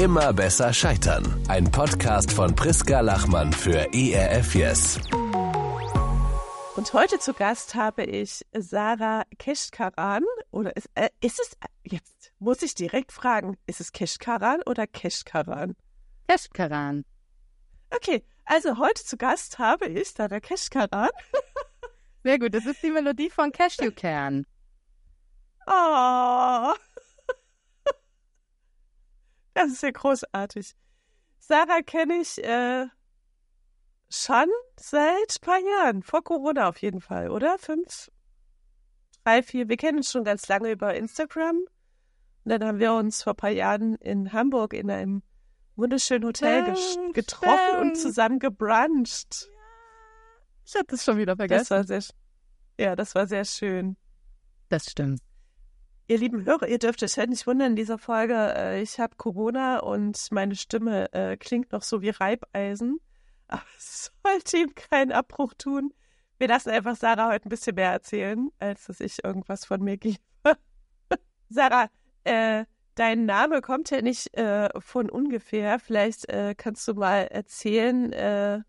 Immer besser scheitern. Ein Podcast von Priska Lachmann für ERF Yes. Und heute zu Gast habe ich Sarah Keshkaran. Oder ist, äh, ist es, jetzt muss ich direkt fragen, ist es Keshkaran oder Keshkaran? Keshkaran. Okay, also heute zu Gast habe ich Sarah Keshkaran. Sehr gut, das ist die Melodie von Cashewkern. Oh. Das ist ja großartig. Sarah kenne ich äh, schon seit ein paar Jahren, vor Corona auf jeden Fall, oder? Fünf, drei, vier. Wir kennen uns schon ganz lange über Instagram. Und dann haben wir uns vor ein paar Jahren in Hamburg in einem wunderschönen Hotel Stimmt, getroffen stimmt. und zusammen gebruncht. Ich hatte es schon wieder vergessen. Das war sehr, ja, das war sehr schön. Das stimmt. Ihr lieben Hörer, ihr dürft euch halt nicht wundern in dieser Folge. Äh, ich habe Corona und meine Stimme äh, klingt noch so wie Reibeisen. Aber es sollte ihm keinen Abbruch tun. Wir lassen einfach Sarah heute ein bisschen mehr erzählen, als dass ich irgendwas von mir gebe. Sarah, äh, dein Name kommt ja nicht äh, von ungefähr. Vielleicht äh, kannst du mal erzählen, äh,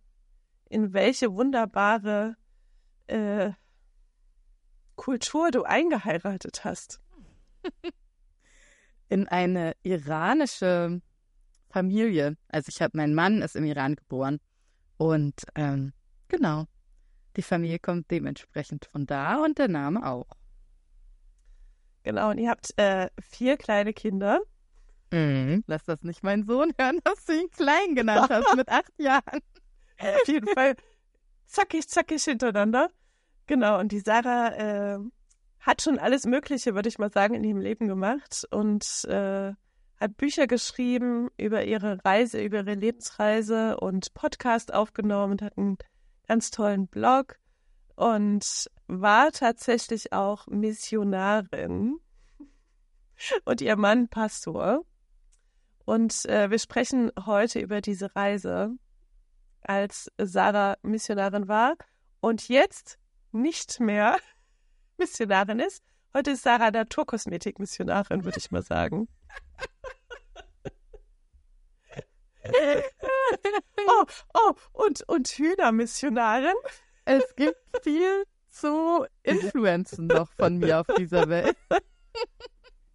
in welche wunderbare äh, Kultur du eingeheiratet hast. In eine iranische Familie. Also ich habe, mein Mann ist im Iran geboren. Und ähm, genau, die Familie kommt dementsprechend von da und der Name auch. Genau, und ihr habt äh, vier kleine Kinder. Mhm. Lass das nicht mein Sohn hören, dass du ihn klein genannt hast mit acht Jahren. Auf jeden Fall zackig, zackig hintereinander. Genau, und die Sarah äh, hat schon alles Mögliche, würde ich mal sagen, in ihrem Leben gemacht und äh, hat Bücher geschrieben über ihre Reise, über ihre Lebensreise und Podcast aufgenommen und hat einen ganz tollen Blog und war tatsächlich auch Missionarin und ihr Mann Pastor. Und äh, wir sprechen heute über diese Reise, als Sarah Missionarin war und jetzt nicht mehr Missionarin ist. Heute ist Sarah Naturkosmetik-Missionarin, würde ich mal sagen. oh, oh, und, und Hühnermissionarin. Es gibt viel zu influenzen noch von mir auf dieser Welt.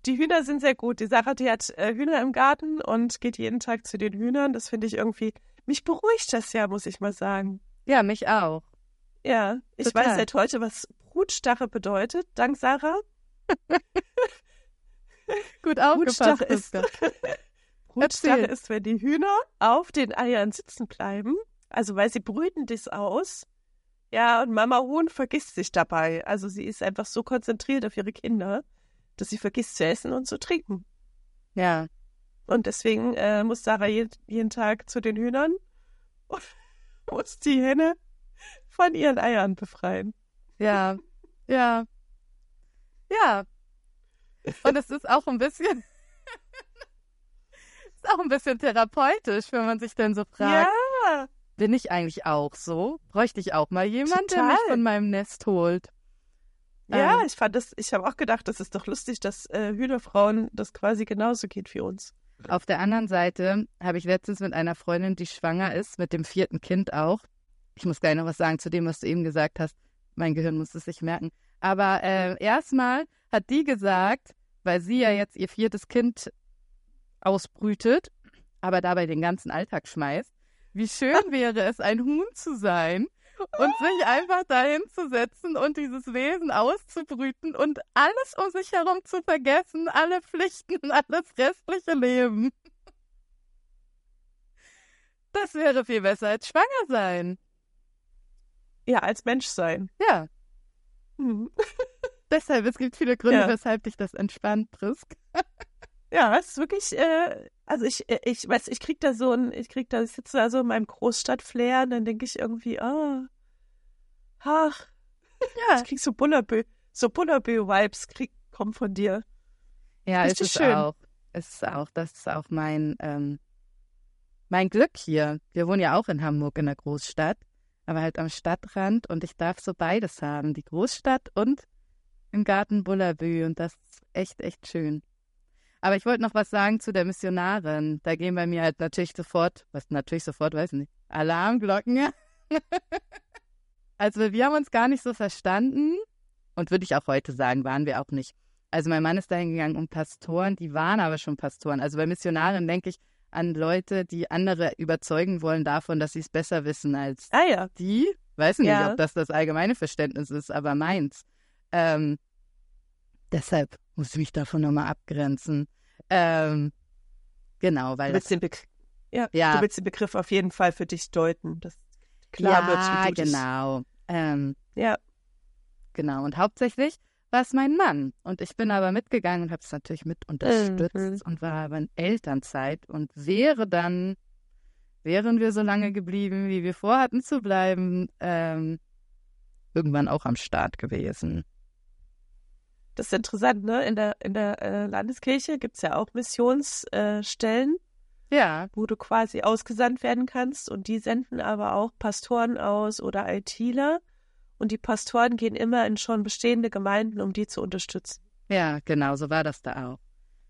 Die Hühner sind sehr gut. Die Sarah, die hat äh, Hühner im Garten und geht jeden Tag zu den Hühnern. Das finde ich irgendwie, mich beruhigt das ja, muss ich mal sagen. Ja, mich auch. Ja, ich Total. weiß seit heute, was Brutstarre bedeutet, dank Sarah. Gut aufgepasst. Brutstarre ist, Erzähl. ist, wenn die Hühner auf den Eiern sitzen bleiben. Also, weil sie brüten das aus. Ja, und Mama Huhn vergisst sich dabei. Also, sie ist einfach so konzentriert auf ihre Kinder, dass sie vergisst zu essen und zu trinken. Ja, Und deswegen äh, muss Sarah je, jeden Tag zu den Hühnern und muss die Henne von ihren Eiern befreien. Ja, ja, ja. Und es ist auch ein bisschen, ist auch ein bisschen therapeutisch, wenn man sich dann so fragt, Ja, bin ich eigentlich auch so? Bräuchte ich auch mal jemand, der mich Total. von meinem Nest holt? ja, Ähm. ich fand das, ich habe auch gedacht, das ist doch lustig, dass äh, Hühnerfrauen das quasi genauso geht wie uns. Auf der anderen Seite habe ich letztens mit einer Freundin, die schwanger ist, mit dem vierten Kind auch. Ich muss gleich noch was sagen zu dem, was du eben gesagt hast. Mein Gehirn muss es sich merken. Aber äh, erstmal hat die gesagt, weil sie ja jetzt ihr viertes Kind ausbrütet, aber dabei den ganzen Alltag schmeißt, wie schön wäre es, ein Huhn zu sein und sich einfach dahin zu setzen und dieses Wesen auszubrüten und alles um sich herum zu vergessen, alle Pflichten, alles restliche Leben. Das wäre viel besser als schwanger sein. Ja, als Mensch sein. Ja, Hm. deshalb, es gibt viele Gründe, Ja. weshalb dich das entspannt, Prisk. Ja, es ist wirklich, äh, also ich, äh, ich weiß, ich krieg da so ein, ich krieg da, ich sitze da so in meinem Großstadtflair und dann denke ich irgendwie, ah, ach, Ja, ich krieg so Bullabü, so Bullabü-Vibes krieg, kommen von dir. ja es ist schön. auch. Es ist auch, das ist auch mein, ähm, mein Glück hier. Wir wohnen ja auch in Hamburg in der Großstadt, aber halt am Stadtrand und ich darf so beides haben, die Großstadt und im Garten Bullabü und das ist echt, echt schön. Aber ich wollte noch was sagen zu der Missionarin. Da gehen bei mir halt natürlich sofort, was natürlich sofort, weiß nicht, Alarmglocken. also wir haben uns gar nicht so verstanden und würde ich auch heute sagen, waren wir auch nicht. Also mein Mann ist dahin gegangen um Pastoren, die waren aber schon Pastoren. Also bei Missionaren denke ich an Leute, die andere überzeugen wollen davon, dass sie es besser wissen als Ah ja. die. Weiß nicht, Ja. ob das das allgemeine Verständnis ist, aber meins. Ähm, deshalb muss ich mich davon nochmal abgrenzen. Ähm, genau, weil Du willst, das, den ja, Ja. du willst den Begriff auf jeden Fall für dich deuten, dass klar ja, wird, wie du genau. Ähm, Ja, Genau, und hauptsächlich war es mein Mann. Und ich bin aber mitgegangen und habe es natürlich mit unterstützt Mhm. und war aber in Elternzeit und wäre dann, wären wir so lange geblieben, wie wir vorhatten zu bleiben, ähm, irgendwann auch am Start gewesen. das ist interessant, ne? In der, in der äh, Landeskirche gibt's ja auch Missionsstellen, äh, Ja, wo du quasi ausgesandt werden kannst und die senden aber auch Pastoren aus oder ITler und die Pastoren gehen immer in schon bestehende Gemeinden, um die zu unterstützen. ja, genau, so war das da auch.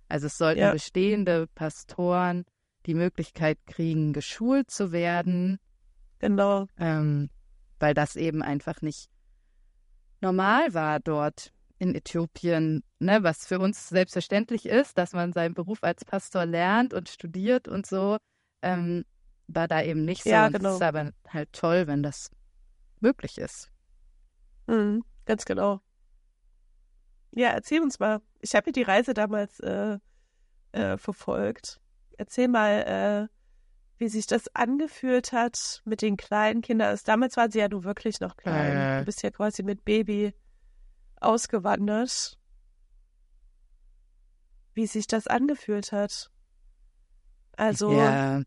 Also es sollten Ja. bestehende Pastoren die Möglichkeit kriegen, geschult zu werden, Genau. ähm, weil das eben einfach nicht normal war dort in Äthiopien, ne, was für uns selbstverständlich ist, dass man seinen Beruf als Pastor lernt und studiert und so, ähm, war da eben nicht so. Ja, und genau. Es ist aber halt toll, wenn das möglich ist. Mhm, ganz genau. Ja, erzähl uns mal. Ich habe ja die Reise damals äh, äh, verfolgt. Erzähl mal, äh, wie sich das angefühlt hat mit den kleinen Kindern. Also damals waren sie ja du wirklich noch klein. Äh. Du bist ja quasi mit Baby ausgewandert. Wie sich das angefühlt hat. Also, ja,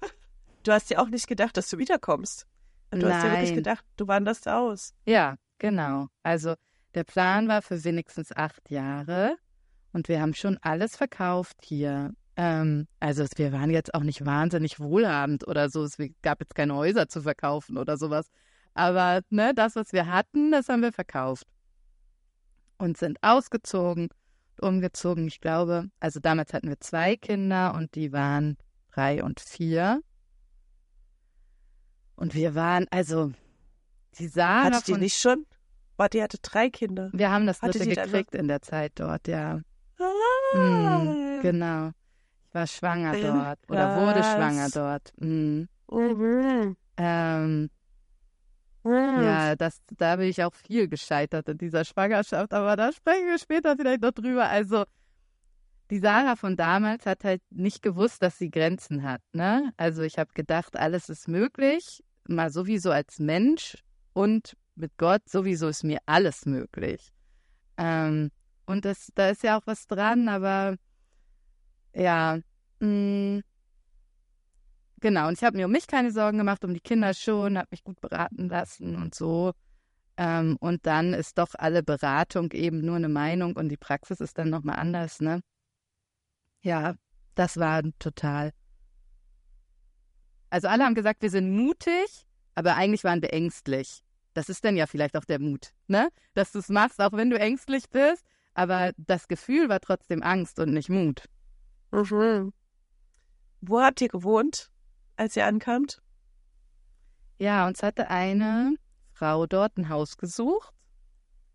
du hast ja auch nicht gedacht, dass du wiederkommst. Du hast ja wirklich Nein. gedacht, du wanderst aus. ja, genau. Also der Plan war für wenigstens acht Jahre und wir haben schon alles verkauft hier. Ähm, also wir waren jetzt auch nicht wahnsinnig wohlhabend oder so. Es gab jetzt keine Häuser zu verkaufen oder sowas. Aber ne, das, was wir hatten, das haben wir verkauft. Und sind ausgezogen, umgezogen. Ich glaube, also damals hatten wir zwei Kinder und die waren drei und vier. Und wir waren, also die Sarah Hattet ihr von, nicht schon? Warte, ihr hattet drei Kinder. wir haben das Hatte dritte gekriegt in der Zeit dort, ja. Ah, Mhm, genau. Ich war schwanger Ja, dort oder wurde krass. schwanger dort. Mhm. Mhm. Ähm, Mhm. ja, das, da bin ich auch viel gescheitert in dieser Schwangerschaft, aber da sprechen wir später vielleicht noch drüber. Also, die Sarah von damals hat halt nicht gewusst, dass sie Grenzen hat, ne? Also, ich habe gedacht, alles ist möglich, mal sowieso als Mensch und mit Gott sowieso ist mir alles möglich. Ähm, und das, da ist ja auch was dran, aber ja, mh, genau. Und ich habe mir um mich keine Sorgen gemacht, um die Kinder schon, habe mich gut beraten lassen und so. Ähm, und dann ist doch alle Beratung eben nur eine Meinung und die Praxis ist dann nochmal anders, ne? Ja, das war total. Also alle haben gesagt, wir sind mutig, aber eigentlich waren wir ängstlich. Das ist dann ja vielleicht auch der Mut, ne? Dass du es machst, auch wenn du ängstlich bist, aber das Gefühl war trotzdem Angst und nicht Mut. Mhm. Wo habt ihr gewohnt, als ihr ankamt? Ja, uns hatte eine Frau dort ein Haus gesucht.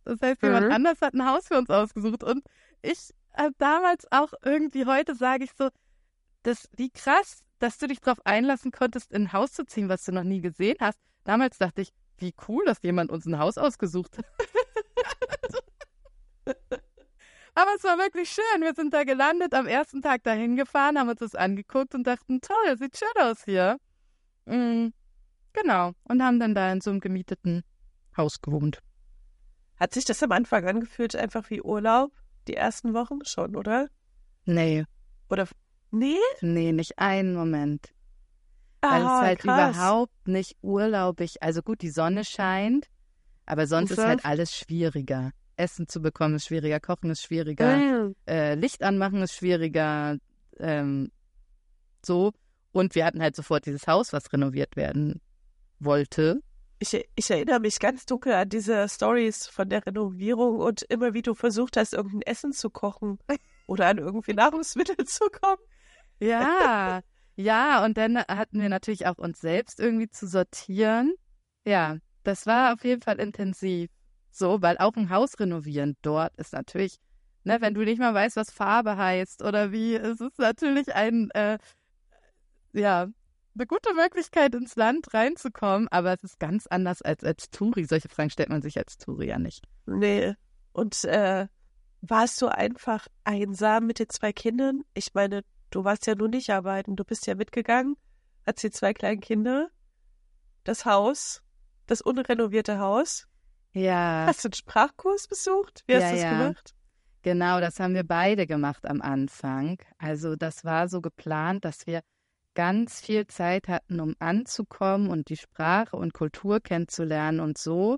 Das heißt, jemand Mhm. anders hat ein Haus für uns ausgesucht. Und ich äh, damals auch irgendwie, heute sage ich so, das, wie krass, dass du dich darauf einlassen konntest, in ein Haus zu ziehen, was du noch nie gesehen hast. Damals dachte ich, wie cool, dass jemand uns ein Haus ausgesucht hat. Aber es war wirklich schön. Wir sind da gelandet, am ersten Tag dahin gefahren, haben uns das angeguckt und dachten, toll, sieht schön aus hier. Mm, genau. Und haben dann da in so einem gemieteten Haus gewohnt. Hat sich das am Anfang angefühlt, einfach wie Urlaub? Die ersten Wochen schon, oder? Nee, Oder nee? nee, nicht einen Moment. Weil Ah, es halt krass. überhaupt nicht urlaubig. Also gut, die Sonne scheint, aber sonst ist halt alles schwieriger. Essen zu bekommen ist schwieriger, Kochen ist schwieriger, Mhm. äh, Licht anmachen ist schwieriger, ähm, so. Und wir hatten halt sofort dieses Haus, was renoviert werden wollte. Ich, ich erinnere mich ganz dunkel an diese Stories von der Renovierung und immer wie du versucht hast, irgendein Essen zu kochen. oder an irgendwie Nahrungsmittel zu kommen. Ja, ja, und dann hatten wir natürlich auch uns selbst irgendwie zu sortieren. Ja, das war auf jeden Fall intensiv. So, weil auch ein Haus renovieren dort ist natürlich, ne, wenn du nicht mal weißt, was Farbe heißt oder wie, es ist natürlich ein, äh, ja, eine gute Möglichkeit, ins Land reinzukommen, aber es ist ganz anders als als Touri. Solche Fragen stellt man sich als Touri ja nicht. Nee. Und äh, warst du einfach einsam mit den zwei Kindern? Ich meine, du warst ja nur nicht arbeiten, du bist ja mitgegangen, hast die zwei kleinen Kinder, das Haus, das unrenovierte Haus. Ja. Hast du einen Sprachkurs besucht? Wie hast Ja, du das ja. gemacht? Genau, das haben wir beide gemacht am Anfang. Also das war so geplant, dass wir ganz viel Zeit hatten, um anzukommen und die Sprache und Kultur kennenzulernen und so.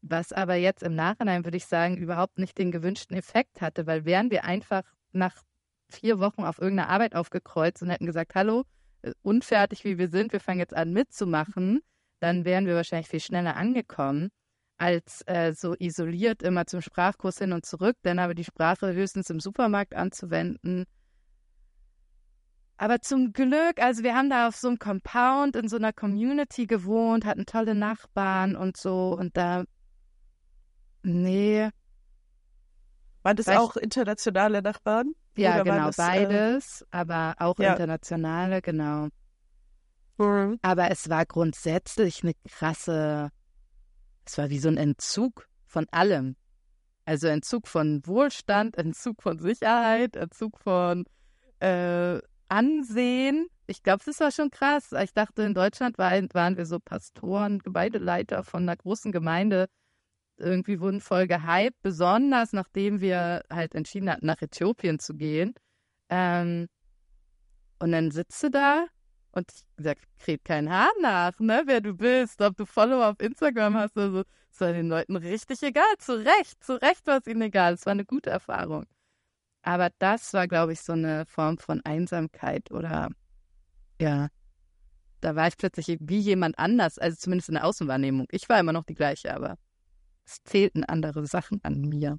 Was aber jetzt im Nachhinein, würde ich sagen, überhaupt nicht den gewünschten Effekt hatte, weil wären wir einfach nach vier Wochen auf irgendeiner Arbeit aufgekreuzt und hätten gesagt, hallo, äh, unfertig wie wir sind, wir fangen jetzt an mitzumachen, dann wären wir wahrscheinlich viel schneller angekommen als äh, so isoliert immer zum Sprachkurs hin und zurück, dann aber die Sprache höchstens im Supermarkt anzuwenden. Aber zum Glück, also wir haben da auf so einem Compound in so einer Community gewohnt, hatten tolle Nachbarn und so und da, nee, Waren das auch internationale Nachbarn? ja genau, das, äh, beides, aber auch ja. internationale, genau. Mhm. Aber es war grundsätzlich eine krasse, es war wie so ein Entzug von allem. Also Entzug von Wohlstand, Entzug von Sicherheit, Entzug von äh, Ansehen. Ich glaube, das war schon krass. Ich dachte, in Deutschland war, waren wir so Pastoren, Gemeindeleiter von einer großen Gemeinde. Irgendwie wurden voll gehypt, besonders nachdem wir halt entschieden hatten, nach Äthiopien zu gehen. Ähm, und dann sitzt du da und ich sag, kräht kein Haar nach, ne, wer du bist, ob du Follower auf Instagram hast oder so. Es war den Leuten richtig egal. Zu Recht, zu Recht war es ihnen egal. Es war eine gute Erfahrung. Aber das war, glaube ich, so eine Form von Einsamkeit oder ja. Da war ich plötzlich wie jemand anders, also zumindest in der Außenwahrnehmung. Ich war immer noch die gleiche, aber es zählten andere Sachen an mir.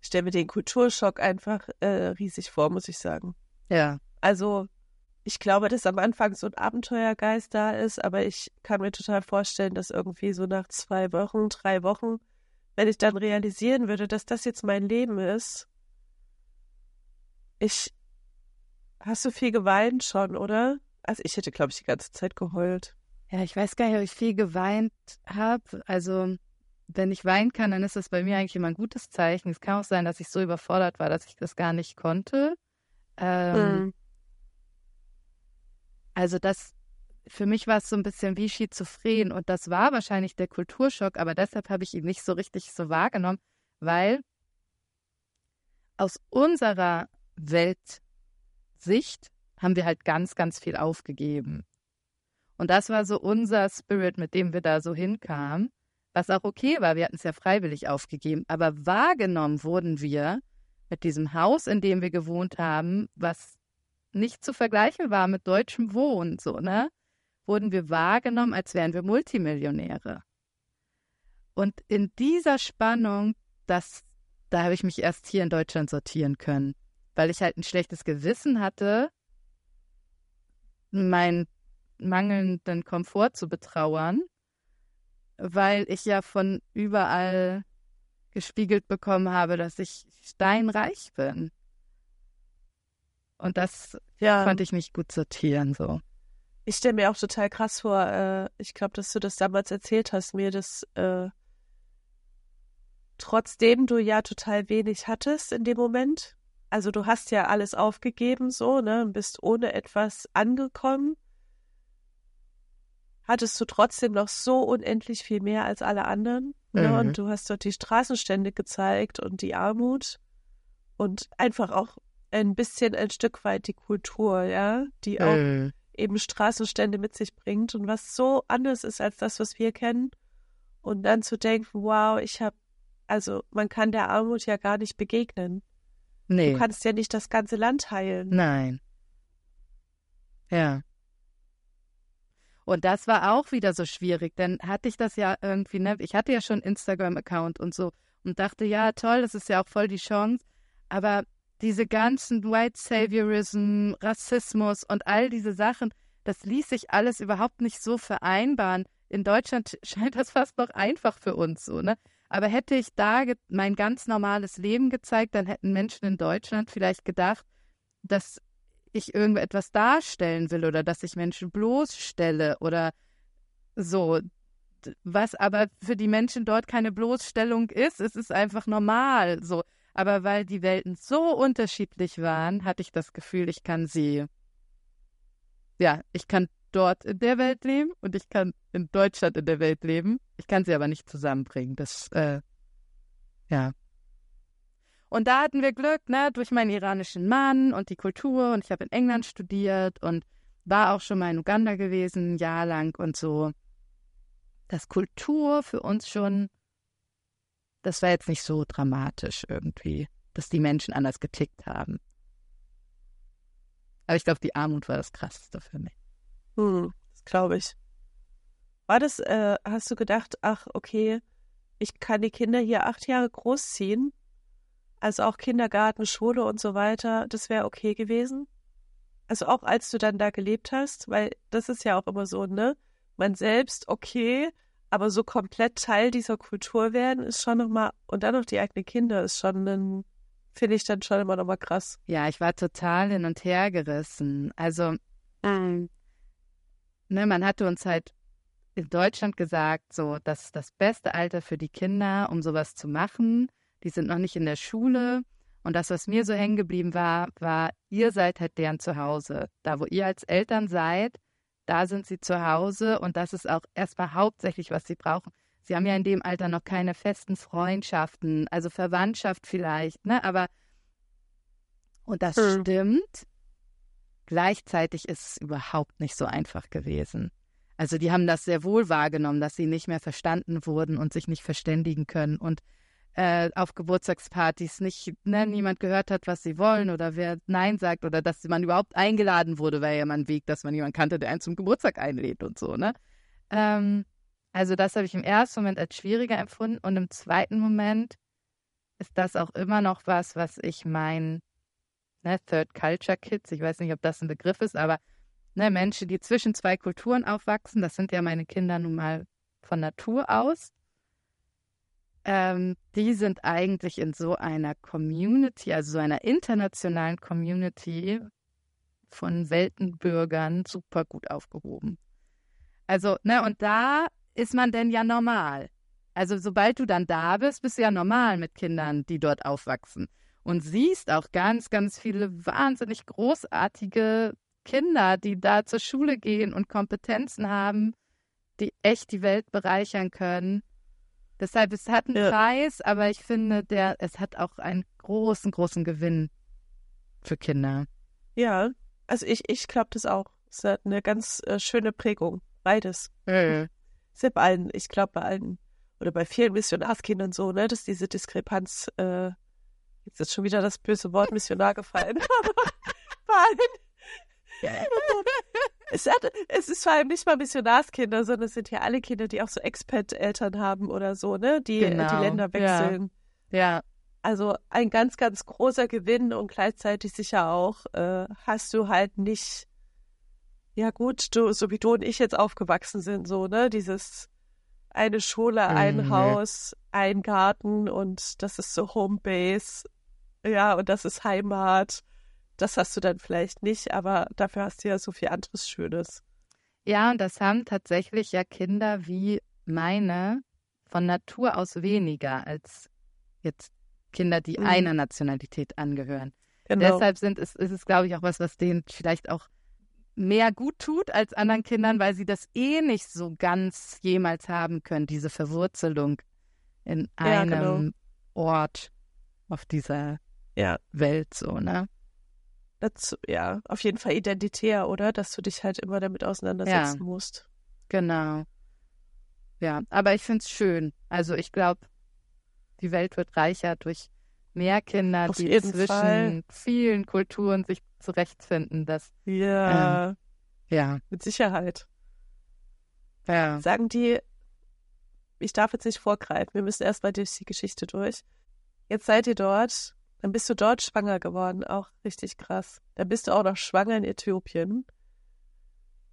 Ich stelle mir den Kulturschock einfach äh, riesig vor, muss ich sagen. Ja. Also, ich glaube, dass am Anfang so ein Abenteuergeist da ist, aber ich kann mir total vorstellen, dass irgendwie so nach zwei Wochen, drei Wochen, wenn ich dann realisieren würde, dass das jetzt mein Leben ist, ich. Hast du viel geweint schon, oder? Also, ich hätte, glaube ich, die ganze Zeit geheult. Ja, ich weiß gar nicht, ob ich viel geweint habe. Also, wenn ich weinen kann, dann ist das bei mir eigentlich immer ein gutes Zeichen. Es kann auch sein, dass ich so überfordert war, dass ich das gar nicht konnte. Ähm, Mhm. Also das, für mich war es so ein bisschen wie schizophren und das war wahrscheinlich der Kulturschock, aber deshalb habe ich ihn nicht so richtig so wahrgenommen, weil aus unserer Weltsicht haben wir halt ganz, ganz viel aufgegeben. Und das war so unser Spirit, mit dem wir da so hinkamen, was auch okay war. Wir hatten es ja freiwillig aufgegeben, aber wahrgenommen wurden wir mit diesem Haus, in dem wir gewohnt haben, was nicht zu vergleichen war mit deutschem Wohnen, so, ne? Wurden wir wahrgenommen, als wären wir Multimillionäre. Und in dieser Spannung, das, da habe ich mich erst hier in Deutschland sortieren können, weil ich halt ein schlechtes Gewissen hatte, meinen mangelnden Komfort zu betrauern, weil ich ja von überall gespiegelt bekommen habe, dass ich steinreich bin. Und das Ja. konnte ich nicht gut sortieren, so. Ich stelle mir auch total krass vor, äh, ich glaube, dass du das damals erzählt hast, mir, dass äh, trotzdem du ja total wenig hattest in dem Moment, also du hast ja alles aufgegeben so, ne, und bist ohne etwas angekommen, hattest du trotzdem noch so unendlich viel mehr als alle anderen, ne, Mhm. und du hast dort die Straßenstände gezeigt und die Armut und einfach auch ein bisschen ein Stück weit die Kultur, ja, die auch Mhm. eben Straßenstände mit sich bringt und was so anders ist als das, was wir kennen. Und dann zu denken, wow, ich habe, also man kann der Armut ja gar nicht begegnen. Nee. Du kannst ja nicht das ganze Land heilen. Nein. Ja. Und das war auch wieder so schwierig, denn hatte ich das ja irgendwie, ne, ich hatte ja schon Instagram-Account und so und dachte, ja, toll, das ist ja auch voll die Chance, aber diese ganzen White Saviorism, Rassismus und all diese Sachen, das ließ sich alles überhaupt nicht so vereinbaren. In Deutschland scheint das fast noch einfach für uns so, ne? Aber hätte ich da mein ganz normales Leben gezeigt, dann hätten Menschen in Deutschland vielleicht gedacht, dass ich irgendetwas darstellen will oder dass ich Menschen bloßstelle oder so. Was aber für die Menschen dort keine Bloßstellung ist, es ist einfach normal so. Aber weil die Welten so unterschiedlich waren, hatte ich das Gefühl, ich kann sie, ja, ich kann dort in der Welt leben und ich kann in Deutschland in der Welt leben. Ich kann sie aber nicht zusammenbringen. Das, äh, ja. Und da hatten wir Glück, ne, durch meinen iranischen Mann und die Kultur. Und ich habe in England studiert und war auch schon mal in Uganda gewesen, ein Jahr lang und so. Dass Kultur für uns schon, das war jetzt nicht so dramatisch irgendwie, dass die Menschen anders getickt haben. Aber ich glaube, die Armut war das Krasseste für mich. Hm, das glaube ich. War das, äh, hast du gedacht, ach, okay, ich kann die Kinder hier acht Jahre großziehen? Also auch Kindergarten, Schule und so weiter, das wäre okay gewesen? Also auch als du dann da gelebt hast, weil das ist ja auch immer so, ne? Man selbst okay, aber so komplett Teil dieser Kultur werden ist schon nochmal, und dann noch die eigenen Kinder ist schon ein, finde ich dann schon immer nochmal krass. Ja, ich war total hin und her gerissen. Also, ähm, ne, man hatte uns halt in Deutschland gesagt, so, das ist das beste Alter für die Kinder, um sowas zu machen. Die sind noch nicht in der Schule. Und das, was mir so hängen geblieben war, war, ihr seid halt deren Zuhause. Da, wo ihr als Eltern seid, da sind sie zu Hause und das ist auch erstmal hauptsächlich, was sie brauchen. Sie haben ja in dem Alter noch keine festen Freundschaften, also Verwandtschaft vielleicht, ne? Aber und das hm. stimmt. Gleichzeitig ist es überhaupt nicht so einfach gewesen. Also die haben das sehr wohl wahrgenommen, dass sie nicht mehr verstanden wurden und sich nicht verständigen können und äh, auf Geburtstagspartys nicht ne, niemand gehört hat, was sie wollen oder wer Nein sagt oder dass man überhaupt eingeladen wurde, war ja mal Weg, dass man jemanden kannte, der einen zum Geburtstag einlädt und so, ne? Ähm, also das habe ich im ersten Moment als schwieriger empfunden und im zweiten Moment ist das auch immer noch was, was ich mein ne, Third Culture Kids, ich weiß nicht, ob das ein Begriff ist, aber ne, Menschen, die zwischen zwei Kulturen aufwachsen, das sind ja meine Kinder nun mal von Natur aus, ähm, die sind eigentlich in so einer Community, also so einer internationalen Community von Weltenbürgern super gut aufgehoben. Also, ne, und da ist man denn ja normal. Also, sobald du dann da bist, bist du ja normal mit Kindern, die dort aufwachsen und siehst auch ganz, ganz viele wahnsinnig großartige Kinder, die da zur Schule gehen und Kompetenzen haben, die echt die Welt bereichern können. Deshalb, es hat einen ja. Preis, aber ich finde, der, es hat auch einen großen, großen Gewinn für Kinder. Ja, also ich, ich glaube das auch. Es hat eine ganz äh, schöne Prägung. Beides. Mhm. Ist ja bei allen, ich glaube bei allen, oder bei vielen Missionarskindern so, ne, dass diese Diskrepanz äh, Jetzt ist schon wieder das böse Wort Missionar gefallen. Vor allem. Es, hat, es ist vor allem nicht mal Missionarskinder, sondern es sind ja alle Kinder, die auch so Expat-Eltern haben oder so, ne? Die genau. die Länder wechseln. Ja. ja. Also ein ganz, ganz großer Gewinn und gleichzeitig sicher auch äh, hast du halt nicht, ja gut, du, so wie du und ich jetzt aufgewachsen sind, so, ne? Dieses eine Schule, ein mhm. Haus, ein Garten und das ist so Homebase ja, und das ist Heimat. Das hast du dann vielleicht nicht, aber dafür hast du ja so viel anderes Schönes. Ja, und das haben tatsächlich ja Kinder wie meine von Natur aus weniger als jetzt Kinder, die mhm. einer Nationalität angehören. Genau. Deshalb sind es, ist es, glaube ich, auch was, was denen vielleicht auch mehr gut tut als anderen Kindern, weil sie das eh nicht so ganz jemals haben können, diese Verwurzelung in einem ja, genau. Ort auf dieser ja. Welt, so, ne? Das, ja, auf jeden Fall identitär, oder? Dass du dich halt immer damit auseinandersetzen ja. musst. Genau. Ja, aber ich finde es schön. Also ich glaube, die Welt wird reicher durch mehr Kinder, auf die zwischen Fall. vielen Kulturen sich zurechtfinden. Das, ja. Ähm, ja. Mit Sicherheit. Ja. Sagen die, ich darf jetzt nicht vorgreifen, wir müssen erst mal durch die Geschichte durch. Jetzt seid ihr dort Dann bist du dort schwanger geworden, auch richtig krass. Dann bist du auch noch schwanger in Äthiopien.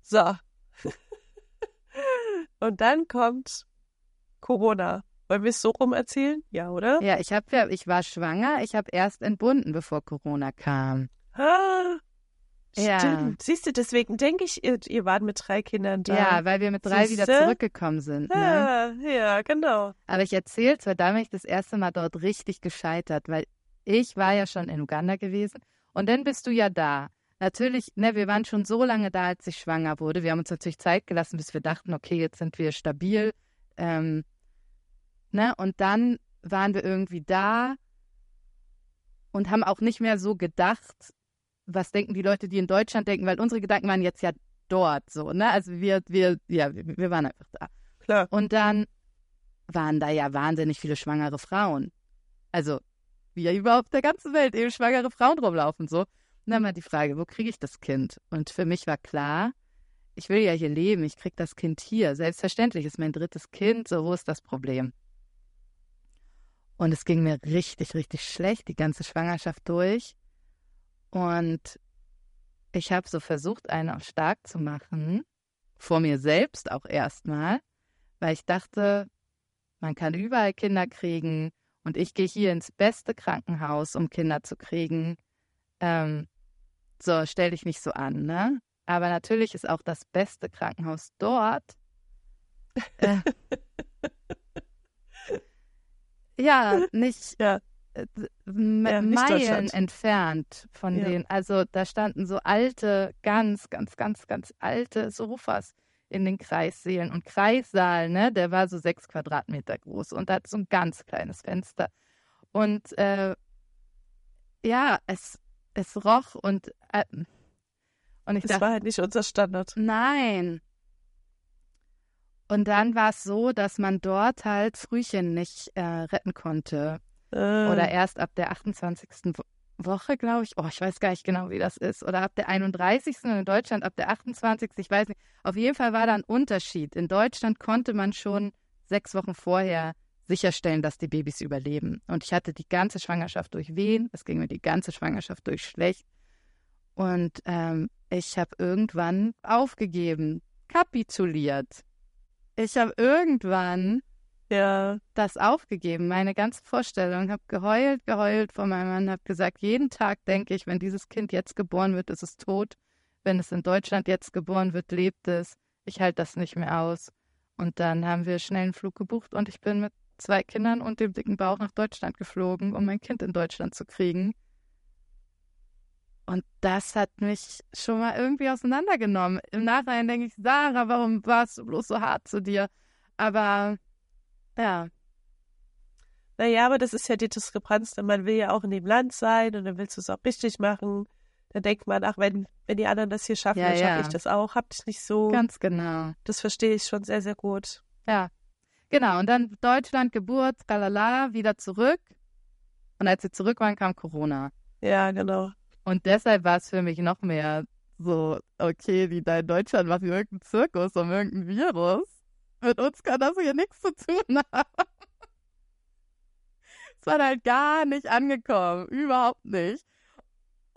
So. Und dann kommt Corona. Wollen wir es so rum erzählen? Ja, oder? Ja, ich hab ja, ich war schwanger, ich habe erst entbunden, bevor Corona kam. Ah, Ja. Stimmt. Siehst du, deswegen denke ich, ihr, ihr wart mit drei Kindern da. Ja, weil wir mit drei wieder Siehste? zurückgekommen sind. Ne? ja, ja, genau. Aber ich erzähle zwar, da bin ich das erste Mal dort richtig gescheitert, weil ich war ja schon in Uganda gewesen und dann bist du ja da. Natürlich, ne, wir waren schon so lange da, als ich schwanger wurde. Wir haben uns natürlich Zeit gelassen, bis wir dachten, okay, jetzt sind wir stabil. Ähm, ne, und dann waren wir irgendwie da und haben auch nicht mehr so gedacht, was denken die Leute, die in Deutschland denken, weil unsere Gedanken waren jetzt ja dort so, ne? Also wir, wir, ja, wir, wir waren einfach da. Klar. Und dann waren da ja wahnsinnig viele schwangere Frauen. Also, wie ja überhaupt der ganzen Welt eben schwangere Frauen rumlaufen, so. Und dann war die Frage, wo kriege ich das Kind? Und für mich war klar, ich will ja hier leben, ich kriege das Kind hier. Selbstverständlich ist mein drittes Kind, so, wo ist das Problem? Und es ging mir richtig, richtig schlecht, die ganze Schwangerschaft durch. Und ich habe so versucht, einen auf stark zu machen, vor mir selbst auch erstmal, weil ich dachte, man kann überall Kinder kriegen und ich gehe hier ins beste Krankenhaus, um Kinder zu kriegen. Ähm, so, stell dich nicht so an, ne? Aber natürlich ist auch das beste Krankenhaus dort. Äh, ja, nicht Ja. äh, Ja, nicht Meilen entfernt von Ja. denen. Also da standen so alte, ganz, ganz, ganz, ganz alte Sofas in den Kreissälen. Und Kreissaal, ne, der war so sechs Quadratmeter groß und hat so ein ganz kleines Fenster. Und äh, ja, es, es roch und, äh, und ich Das dachte, war halt nicht unser Standard. Nein. Und dann war es so, dass man dort halt Frühchen nicht äh, retten konnte. Äh, Oder erst ab der 28. Wo- Woche, glaube ich. Oh, ich weiß gar nicht genau, wie das ist. Oder ab der 31. und in Deutschland ab der 28. Ich weiß nicht. Auf jeden Fall war da ein Unterschied. In Deutschland konnte man schon sechs Wochen vorher sicherstellen, dass die Babys überleben. Und ich hatte die ganze Schwangerschaft durch Wehen. Es ging mir die ganze Schwangerschaft durch schlecht. Und ähm, ich habe irgendwann aufgegeben, kapituliert. Ich habe irgendwann ja, das aufgegeben, meine ganze Vorstellung, habe geheult, geheult vor meinem Mann, habe gesagt, jeden Tag denke ich, wenn dieses Kind jetzt geboren wird, ist es tot. Wenn es in Deutschland jetzt geboren wird, lebt es. Ich halte das nicht mehr aus. Und dann haben wir schnell einen Flug gebucht und ich bin mit zwei Kindern und dem dicken Bauch nach Deutschland geflogen, um mein Kind in Deutschland zu kriegen. Und das hat mich schon mal irgendwie auseinandergenommen. Im Nachhinein denke ich, Sarah, warum warst du bloß so hart zu dir? Aber ja, naja, aber das ist ja die Diskrepanz, denn man will ja auch in dem Land sein und dann willst du es auch richtig machen. Dann denkt man, ach, wenn, wenn die anderen das hier schaffen, Ja, dann schaffe ja. ich das auch. Habt ihr nicht so. ganz genau. Das verstehe ich schon sehr, sehr gut. Ja, genau. Und dann Deutschland, Geburt, tralala, wieder zurück. Und als sie zurück waren, kam Corona. Ja, genau. Und deshalb war es für mich noch mehr so, okay, die da in Deutschland machen irgendeinen Zirkus um irgendein Virus. Mit uns kann das hier nichts zu tun haben. Es war halt gar nicht angekommen. Überhaupt nicht.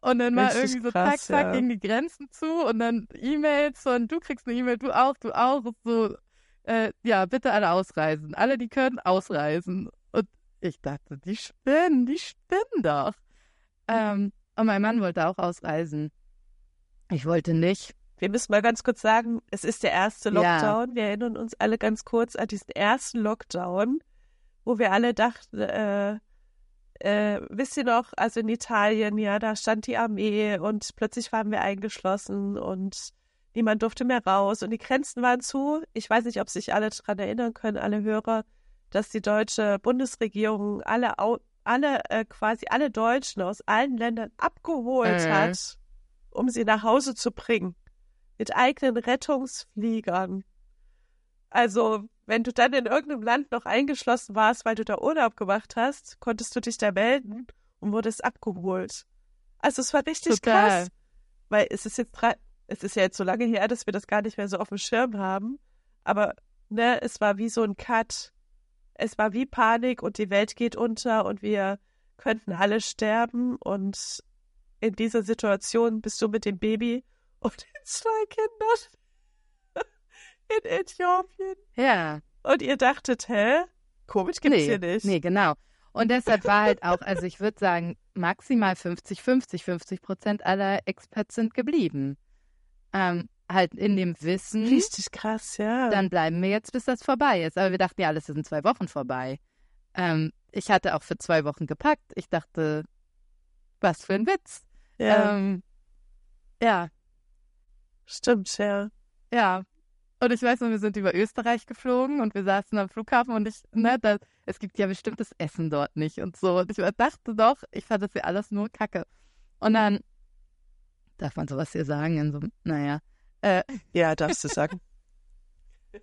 Und dann war irgendwie so krass, zack, zack, ja. gingen die Grenzen zu und dann E-Mails von du kriegst eine E-Mail, du auch, du auch. So, äh, ja, bitte alle ausreisen. Alle, die können, ausreisen. Und ich dachte, die spinnen, die spinnen doch. Ähm, und mein Mann wollte auch ausreisen. Ich wollte nicht. Wir müssen mal ganz kurz sagen, es ist der erste Ja. Lockdown. Wir erinnern uns alle ganz kurz an diesen ersten Lockdown, wo wir alle dachten, äh, äh, wisst ihr noch, also in Italien, ja, da stand die Armee und plötzlich waren wir eingeschlossen und niemand durfte mehr raus und die Grenzen waren zu. Ich weiß nicht, ob sich alle daran erinnern können, alle Hörer, dass die deutsche Bundesregierung alle, alle äh, quasi alle Deutschen aus allen Ländern abgeholt Mhm. hat, um sie nach Hause zu bringen mit eigenen Rettungsfliegern. Also, wenn du dann in irgendeinem Land noch eingeschlossen warst, weil du da Urlaub gemacht hast, konntest du dich da melden und wurdest abgeholt. Also, es war richtig Total. krass. Weil es ist jetzt drei, es ist ja jetzt so lange her, dass wir das gar nicht mehr so auf dem Schirm haben. Aber, ne, es war wie so ein Cut. Es war wie Panik und die Welt geht unter und wir könnten alle sterben und in dieser Situation bist du mit dem Baby und den zwei Kindern in Äthiopien. Ja. Und ihr dachtet, hä? Komisch gibt's nee, hier nicht. Nee, genau. Und deshalb war halt auch, also ich würde sagen, maximal 50, 50, 50 Prozent aller Expats sind geblieben. Ähm, halt in dem Wissen, Richtig krass, ja. dann bleiben wir jetzt, bis das vorbei ist. Aber wir dachten ja, alles ist in zwei Wochen vorbei. Ähm, ich hatte auch für zwei Wochen gepackt. Ich dachte, was für ein Witz. ja, Ähm, ja, stimmt, ja. ja. Und ich weiß noch, wir sind über Österreich geflogen und wir saßen am Flughafen und ich, ne, da, es gibt ja bestimmtes Essen dort nicht und so. Und ich dachte doch, ich fand das hier alles nur Kacke. Und dann darf man sowas hier sagen, in so, naja. Äh, Ja, darfst du sagen.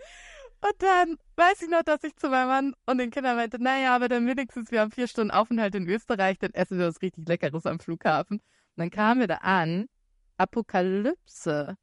Und dann weiß ich noch, dass ich zu meinem Mann und den Kindern meinte, naja, aber dann wenigstens, wir haben vier Stunden Aufenthalt in Österreich, dann essen wir was richtig Leckeres am Flughafen. Und dann kamen wir da an, Apokalypse.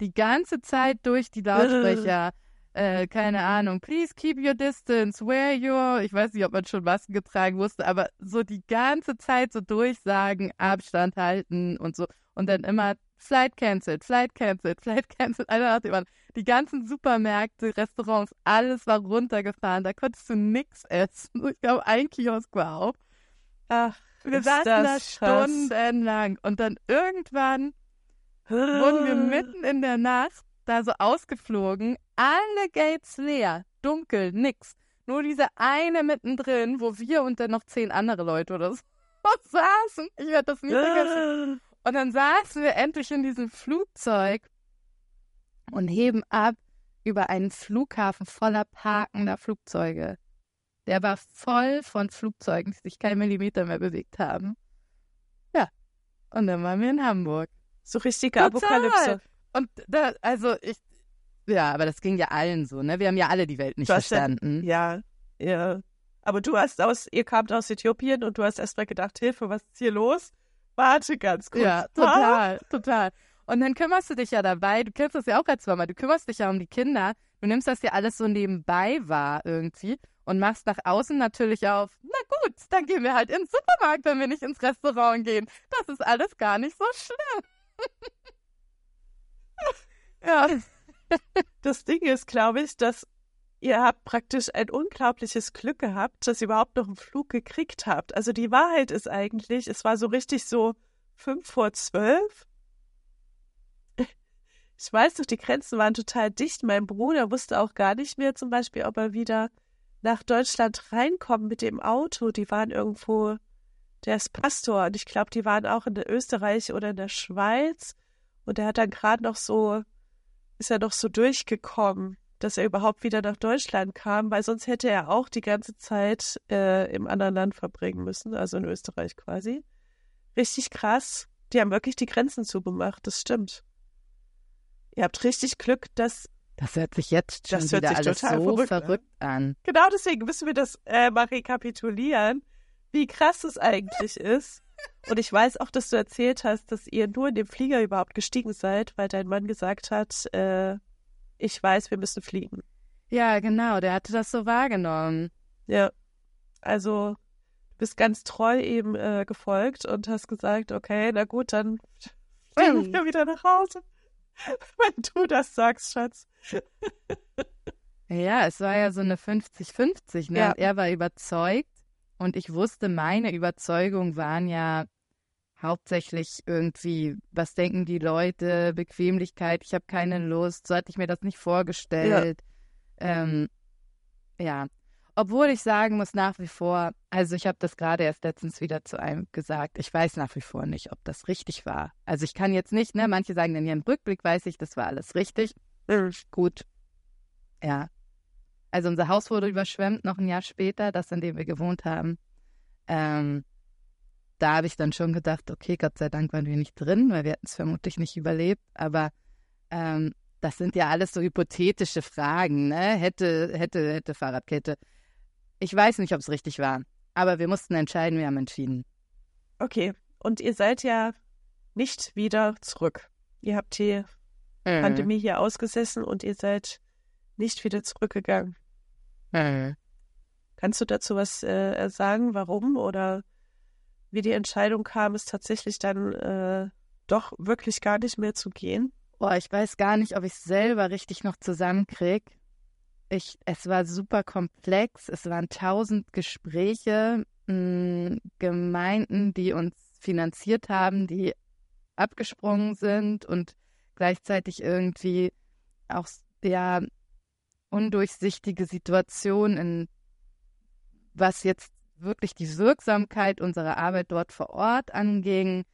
Die ganze Zeit durch die Lautsprecher, äh, keine Ahnung, please keep your distance, wear your, ich weiß nicht, ob man schon Masken getragen musste, aber so die ganze Zeit so durchsagen, Abstand halten und so. Und dann immer Flight cancelled, Flight cancelled, Flight cancelled. Einer nach dem anderen. Die ganzen Supermärkte, Restaurants, alles war runtergefahren. Da konntest du nichts essen. Ich glaube, ein Kiosk war auf. Ach, Wir saßen da stundenlang. Und dann irgendwann wurden wir mitten in der Nacht da so ausgeflogen. Alle Gates leer. Dunkel, nix. Nur diese eine mittendrin, wo wir und dann noch zehn andere Leute oder so saßen. Ich werde das nie vergessen. Und dann saßen wir endlich in diesem Flugzeug und heben ab über einen Flughafen voller parkender Flugzeuge. Der war voll von Flugzeugen, die sich keinen Millimeter mehr bewegt haben. Ja. Und dann waren wir in Hamburg. So richtige Total. Apokalypse. Und da, also ich, ja, aber das ging ja allen so, ne? Wir haben ja alle die Welt nicht ja- verstanden. Ja, ja. Aber du hast aus, ihr kamt aus Äthiopien und du hast erst mal gedacht, Hilfe, was ist hier los? Warte ganz kurz. Ja, total, total. Und dann kümmerst du dich ja dabei, du kennst das ja auch als Mama, du kümmerst dich ja um die Kinder, du nimmst das ja alles so nebenbei wahr irgendwie und machst nach außen natürlich auf, na gut, dann gehen wir halt ins Supermarkt, wenn wir nicht ins Restaurant gehen. Das ist alles gar nicht so schlimm. Ja, Das Ding ist, glaube ich, dass ihr habt praktisch ein unglaubliches Glück gehabt, dass ihr überhaupt noch einen Flug gekriegt habt. Also die Wahrheit ist eigentlich, es war so richtig so fünf vor zwölf. Ich weiß noch, die Grenzen waren total dicht. Mein Bruder wusste auch gar nicht mehr zum Beispiel, ob er wieder nach Deutschland reinkommt mit dem Auto. Die waren irgendwo, der ist Pastor und ich glaube, die waren auch in Österreich oder in der Schweiz. Und er hat dann gerade noch so, ist er noch so durchgekommen, dass er überhaupt wieder nach Deutschland kam, weil sonst hätte er auch die ganze Zeit äh, im anderen Land verbringen müssen, also in Österreich quasi. Richtig krass. Die haben wirklich die Grenzen zugemacht, das stimmt. Ihr habt richtig Glück, dass das hört sich jetzt schon Das hört wieder sich alles total so verrückt an. verrückt an. Genau deswegen müssen wir das äh, mal rekapitulieren, wie krass es eigentlich ist. Und ich weiß auch, dass du erzählt hast, dass ihr nur in den Flieger überhaupt gestiegen seid, weil dein Mann gesagt hat, äh, ich weiß, wir müssen fliegen. Ja, genau, der hatte das so wahrgenommen. Ja. Also, du bist ganz treu eben äh, gefolgt und hast gesagt, okay, na gut, dann fliegen wir wieder nach Hause. Wenn du das sagst, Schatz. Ja, es war ja so eine 50-50, ne? Ja. Er war überzeugt und ich wusste, meine Überzeugungen waren ja hauptsächlich irgendwie, was denken die Leute, Bequemlichkeit, ich habe keine Lust, so hatte ich mir das nicht vorgestellt. Ja. Ähm, ja. Obwohl ich sagen muss, nach wie vor, also ich habe das gerade erst letztens wieder zu einem gesagt, ich weiß nach wie vor nicht, ob das richtig war. Also ich kann jetzt nicht, ne, manche sagen dann ja im Rückblick weiß ich, das war alles richtig. Gut. Ja. Also unser Haus wurde überschwemmt noch ein Jahr später, das, in dem wir gewohnt haben. Ähm, da habe ich dann schon gedacht, okay, Gott sei Dank waren wir nicht drin, weil wir hätten es vermutlich nicht überlebt. Aber ähm, das sind ja alles so hypothetische Fragen, ne? Hätte, hätte, hätte Fahrradkette. Ich weiß nicht, ob es richtig war. Aber wir mussten entscheiden, wir haben entschieden. Okay. Und ihr seid ja nicht wieder zurück. Ihr habt die Mhm. Pandemie hier ausgesessen und ihr seid nicht wieder zurückgegangen. Mhm. Kannst du dazu was äh, sagen, warum? Oder wie die Entscheidung kam, es tatsächlich dann äh, doch wirklich gar nicht mehr zu gehen? Boah, ich weiß gar nicht, ob ich es selber richtig noch zusammenkriege. Ich, es war super komplex. Es waren tausend Gespräche, mh, Gemeinden, die uns finanziert haben, die abgesprungen sind und gleichzeitig irgendwie auch ja undurchsichtige Situation in was jetzt wirklich die Wirksamkeit unserer Arbeit dort vor Ort anging.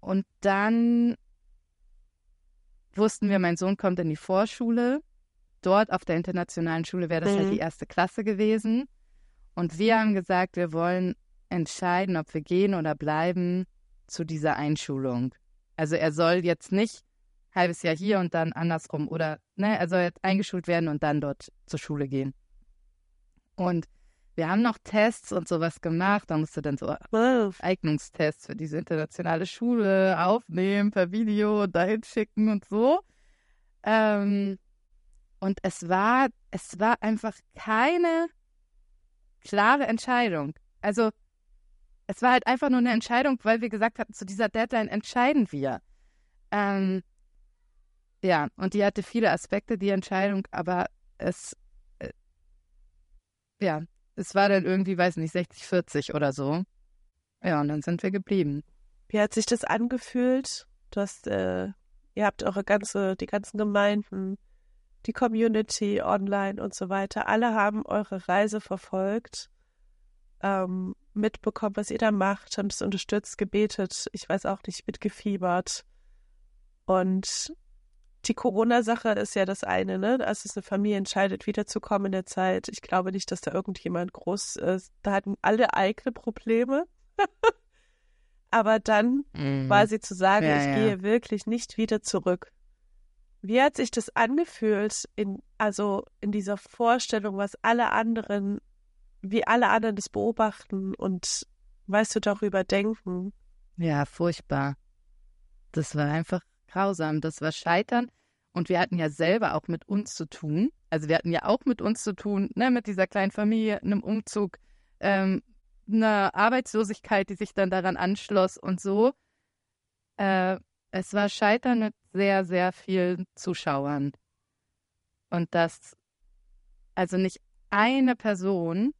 Und dann wussten wir, mein Sohn kommt in die Vorschule. Dort auf der internationalen Schule wäre das mhm. halt die erste Klasse gewesen. Und wir haben gesagt, wir wollen entscheiden, ob wir gehen oder bleiben zu dieser Einschulung. Also er soll jetzt nicht halbes Jahr hier und dann andersrum oder ne, er soll jetzt eingeschult werden und dann dort zur Schule gehen. Und wir haben noch Tests und sowas gemacht. Da musst du dann so Eignungstests für diese internationale Schule aufnehmen, per Video dahin schicken und so. Ähm, und es war, es war einfach keine klare Entscheidung. Also es war halt einfach nur eine Entscheidung, weil wir gesagt hatten, zu dieser Deadline entscheiden wir. Ähm, ja, und die hatte viele Aspekte, die Entscheidung, aber es, äh, ja, es war dann irgendwie, weiß nicht, 60, 40 oder so. Ja, und dann sind wir geblieben. Wie hat sich das angefühlt? Du hast, äh, ihr habt eure ganze, die ganzen Gemeinden, die Community online und so weiter, alle haben eure Reise verfolgt, ähm, mitbekommen, was ihr da macht, haben es unterstützt, gebetet, ich weiß auch nicht, mitgefiebert. Und die Corona-Sache ist ja das eine, ne? Als es eine Familie entscheidet, wiederzukommen in der Zeit. Ich glaube nicht, dass da irgendjemand groß ist. Da hatten alle eigene Probleme. Aber dann mhm. quasi zu sagen, ja, ich ja. gehe wirklich nicht wieder zurück. Wie hat sich das angefühlt, in, also in dieser Vorstellung, was alle anderen, wie alle anderen das beobachten und weißt du darüber denken? Ja, furchtbar. Das war einfach grausam. Das war Scheitern. Und wir hatten ja selber auch mit uns zu tun. Also wir hatten ja auch mit uns zu tun, ne, mit dieser kleinen Familie, einem Umzug, ähm, einer Arbeitslosigkeit, die sich dann daran anschloss und so. Äh, es war Scheitern mit sehr, sehr vielen Zuschauern. Und das, also nicht eine Person,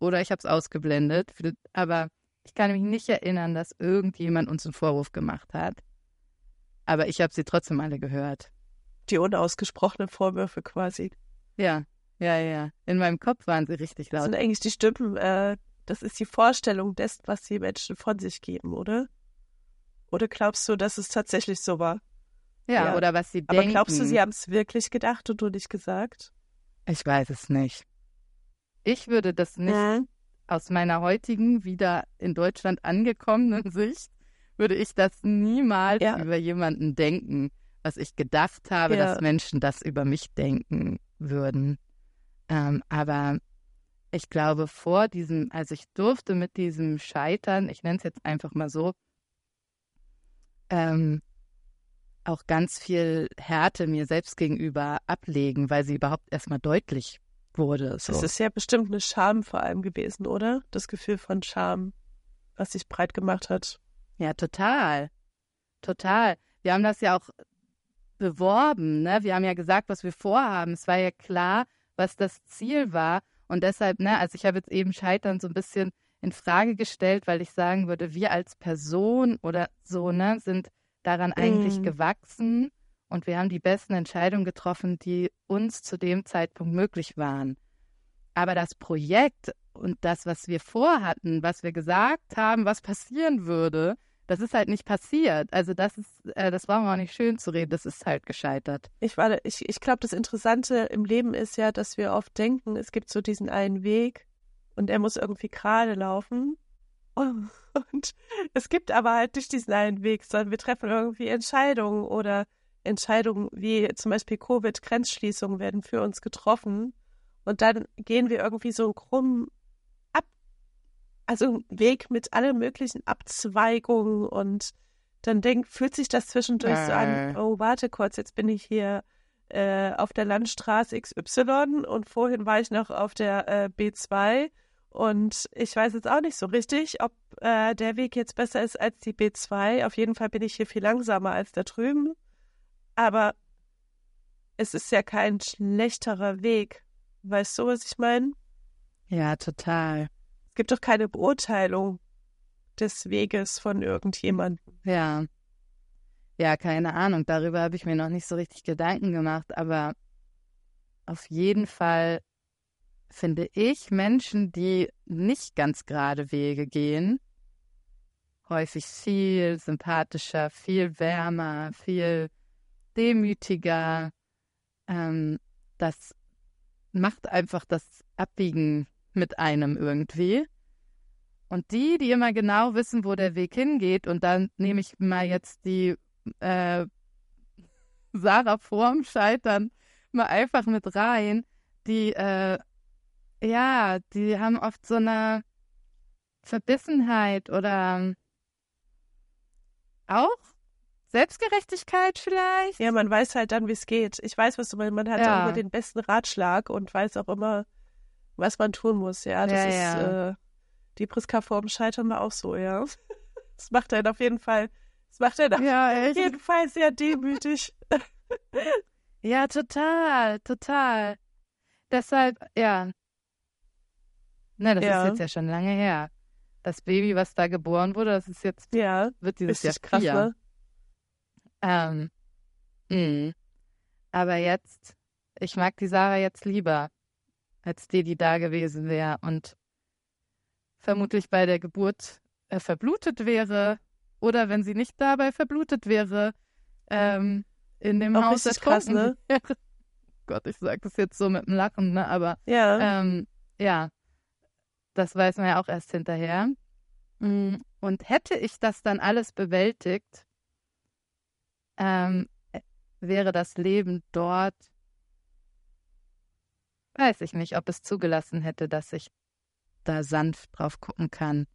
oder ich habe es ausgeblendet, aber ich kann mich nicht erinnern, dass irgendjemand uns einen Vorwurf gemacht hat. Aber ich habe sie trotzdem alle gehört. Die unausgesprochenen Vorwürfe quasi. Ja, ja, ja. In meinem Kopf waren sie richtig laut. Das sind eigentlich die Stimmen, äh, das ist die Vorstellung dessen, was die Menschen von sich geben, oder? Oder glaubst du, dass es tatsächlich so war? Ja, ja. oder was sie Aber denken. Aber glaubst du, sie haben es wirklich gedacht und du nicht gesagt? Ich weiß es nicht. Ich würde das nicht ja. aus meiner heutigen, wieder in Deutschland angekommenen Sicht würde ich das niemals ja. über jemanden denken, was ich gedacht habe, ja. dass Menschen das über mich denken würden. Ähm, aber ich glaube, vor diesem, also ich durfte mit diesem Scheitern, ich nenne es jetzt einfach mal so, ähm, auch ganz viel Härte mir selbst gegenüber ablegen, weil sie überhaupt erstmal deutlich wurde. So. Das ist ja bestimmt eine Scham vor allem gewesen, oder? Das Gefühl von Scham, was sich breit gemacht hat. Ja, total. Total. Wir haben das ja auch beworben, ne? Wir haben ja gesagt, was wir vorhaben. Es war ja klar, was das Ziel war. Und deshalb, ne, also ich habe jetzt eben Scheitern so ein bisschen in Frage gestellt, weil ich sagen würde, wir als Person oder so, ne, sind daran eigentlich mm. gewachsen und wir haben die besten Entscheidungen getroffen, die uns zu dem Zeitpunkt möglich waren. Aber das Projekt und das, was wir vorhatten, was wir gesagt haben, was passieren würde, das ist halt nicht passiert. Also das ist, äh, das brauchen wir auch nicht schön zu reden, das ist halt gescheitert. Ich war, ich, ich glaube, das Interessante im Leben ist ja, dass wir oft denken, es gibt so diesen einen Weg und er muss irgendwie gerade laufen. Und es gibt aber halt nicht diesen einen Weg, sondern wir treffen irgendwie Entscheidungen oder Entscheidungen wie zum Beispiel Covid-Grenzschließungen werden für uns getroffen. Und dann gehen wir irgendwie so krummen also ein Weg mit allen möglichen Abzweigungen und dann denkt, fühlt sich das zwischendurch äh. so an, oh, warte kurz, jetzt bin ich hier äh, auf der Landstraße XY und vorhin war ich noch auf der äh, B2 Und ich weiß jetzt auch nicht so richtig, ob äh, der Weg jetzt besser ist als die B2. Auf jeden Fall bin ich hier viel langsamer als da drüben. Aber es ist ja kein schlechterer Weg. Weißt du, was ich meine? Ja, total. Es gibt doch keine Beurteilung des Weges von irgendjemandem. Ja. Ja, keine Ahnung. Darüber habe ich mir noch nicht so richtig Gedanken gemacht, aber auf jeden Fall finde ich Menschen, die nicht ganz gerade Wege gehen, häufig viel sympathischer, viel wärmer, viel demütiger. Ähm, das macht einfach das Abbiegen mit einem irgendwie. Und die, die immer genau wissen, wo der Weg hingeht, und dann nehme ich mal jetzt die äh, Sarah vorm Scheitern mal einfach mit rein, die, äh, ja, die haben oft so eine Verbissenheit oder auch Selbstgerechtigkeit vielleicht. Ja, man weiß halt dann, wie es geht. Ich weiß, was du meinst. Man hat Ja. auch immer den besten Ratschlag und weiß auch immer, was man tun muss. Ja, das Ja, ist ja. Äh, die Priska vorm Scheitern war auch so, ja. Das macht einen auf jeden Fall, das macht einen auf Ja, echt. jeden Fall sehr demütig. Ja, total, total. Deshalb, ja. Na, das Ja. ist jetzt ja schon lange her. Das Baby, was da geboren wurde, das ist jetzt, Ja, wird dieses Jahr krass, ne? Ähm, mh. Aber jetzt, ich mag die Sarah jetzt lieber, als die, die da gewesen wäre und vermutlich bei der Geburt äh, verblutet wäre oder wenn sie nicht dabei verblutet wäre, ähm, in dem Auch Haus richtig krass, ertrunken ne? wäre. Gott, ich sage das jetzt so mit dem Lachen, ne? Aber Ja, ähm, ja, das weiß man ja auch erst hinterher. Mm, Und hätte ich das dann alles bewältigt, ähm, äh, wäre das Leben dort, weiß ich nicht, ob es zugelassen hätte, dass ich da sanft drauf gucken kann.